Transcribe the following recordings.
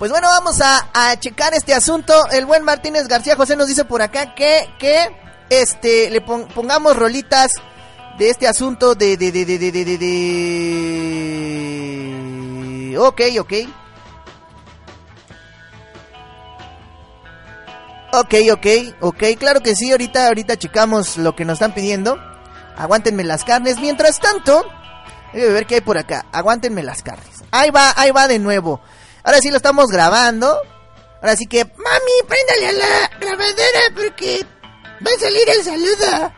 Pues bueno, vamos a, a, checar este asunto. El buen Martínez García José nos dice por acá que, que este, le pon, pongamos rolitas de este asunto de, de, de, de, de, de, de, de... Ok, ok. Ok, ok, ok, claro que sí, ahorita, ahorita checamos lo que nos están pidiendo. Aguántenme las carnes. Mientras tanto, debe ver qué hay por acá. Aguántenme las carnes. Ahí va, ahí va de nuevo. Ahora sí lo estamos grabando. Ahora sí que, mami, préndale a la grabadora porque va a salir el saludo.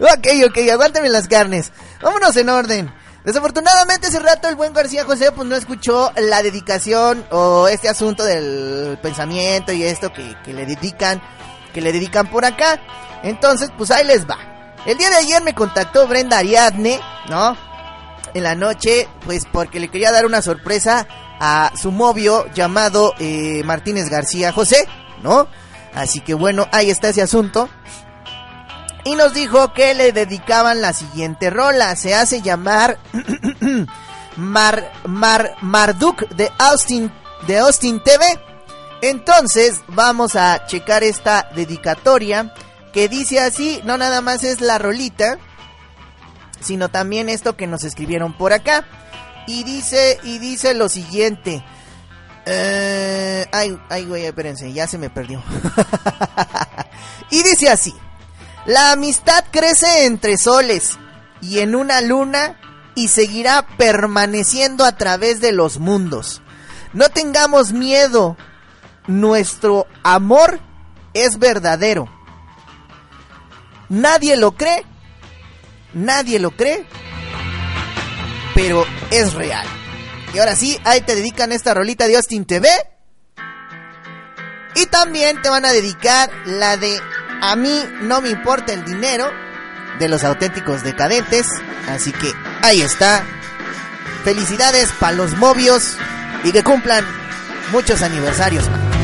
ok, ok, aguántame las carnes. Vámonos en orden. Desafortunadamente hace rato el buen García José pues no escuchó la dedicación o este asunto del pensamiento y esto que, que le dedican, que le dedican por acá. Entonces pues ahí les va. El día de ayer me contactó Brenda Ariadne, ¿no? En la noche, pues porque le quería dar una sorpresa a su novio llamado eh, Martínez García José, ¿no? Así que bueno, ahí está ese asunto. Y nos dijo que le dedicaban la siguiente rola. Se hace llamar Mar, Mar, Marduk de Austin, de Austin TV. Entonces vamos a checar esta dedicatoria que dice así, no nada más es la rolita, sino también esto que nos escribieron por acá. Y dice, y dice lo siguiente. Eh, ay, ay, güey, espérense, ya se me perdió. y dice así. La amistad crece entre soles y en una luna y seguirá permaneciendo a través de los mundos. No tengamos miedo, nuestro amor es verdadero. Nadie lo cree, nadie lo cree, pero es real. Y ahora sí, ahí te dedican esta rolita de Austin TV. Y también te van a dedicar la de A mí no me importa el dinero de los auténticos decadentes. Así que ahí está. Felicidades para los movios y que cumplan muchos aniversarios más.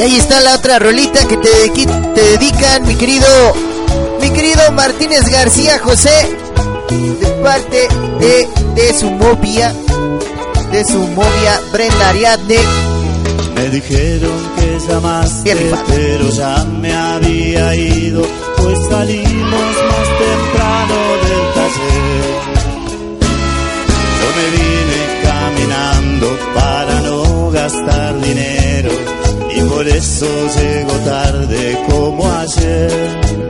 Y ahí está la otra rolita que te, te dedican, mi querido, mi querido Martínez García José, de parte de, de su novia, de su novia Brenda Ariadne. Me dijeron que llamaste, pero ya me había ido, pues salimos más eso llego tarde como ayer.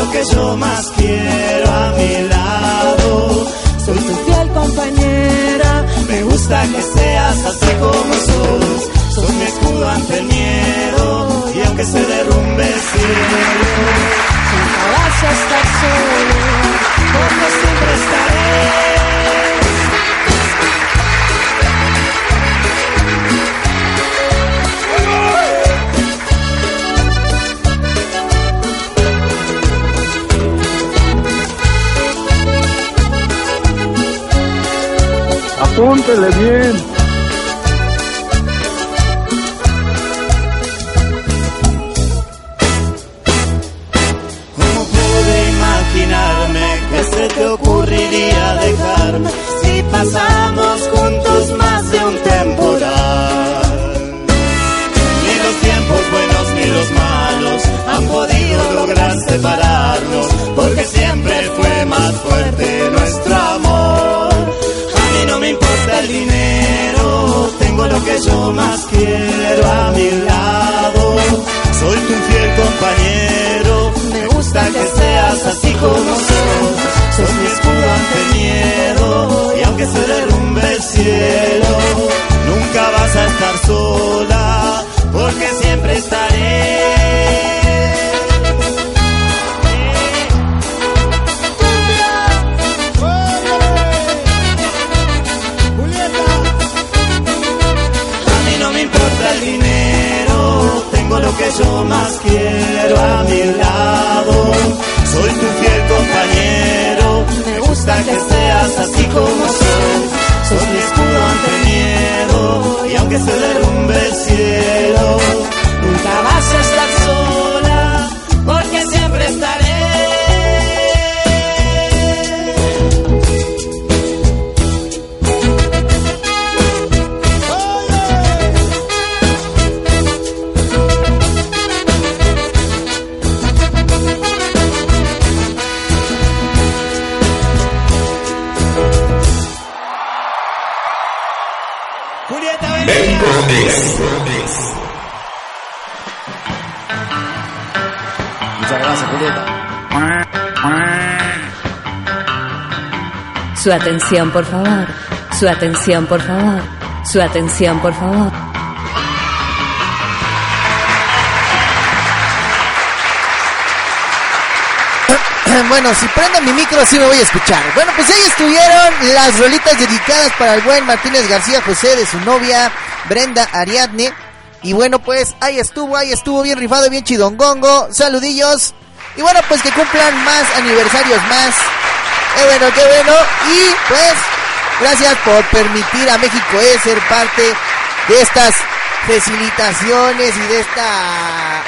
Lo que yo más quiero a mi lado. Soy tu fiel compañera. Me gusta que seas así como sos. Sos mi escudo ante el miedo. Y aunque se derrumbe Apúntele bien. Yo más quiero a mi lado. Soy tu fiel compañero, me gusta que seas así como derrumbe Muchas gracias, Julieta. Su atención, por favor. Su atención, por favor. Su atención, por favor. Bueno, si prendo mi micro sí me voy a escuchar. Bueno, pues ahí estuvieron las rolitas dedicadas para el buen Martínez García José de su novia Brenda Ariadne. Y bueno, pues ahí estuvo, ahí estuvo bien rifado, bien chidongongo. Saludillos. Y bueno, pues que cumplan más aniversarios más. Qué bueno, qué bueno. Y pues, gracias por permitir a México E ser parte de estas felicitaciones y de esta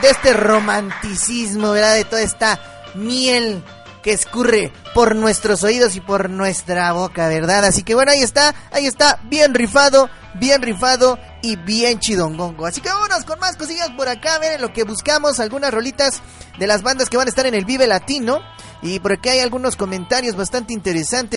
de este romanticismo, ¿verdad? De toda esta miel que escurre por nuestros oídos y por nuestra boca, ¿verdad? Así que bueno, ahí está, ahí está, bien rifado, bien rifado y bien chidongongo. Así que vámonos con más cosillas por acá, miren lo que buscamos, algunas rolitas de las bandas que van a estar en el Vive Latino. Y por aquí hay algunos comentarios bastante interesantes.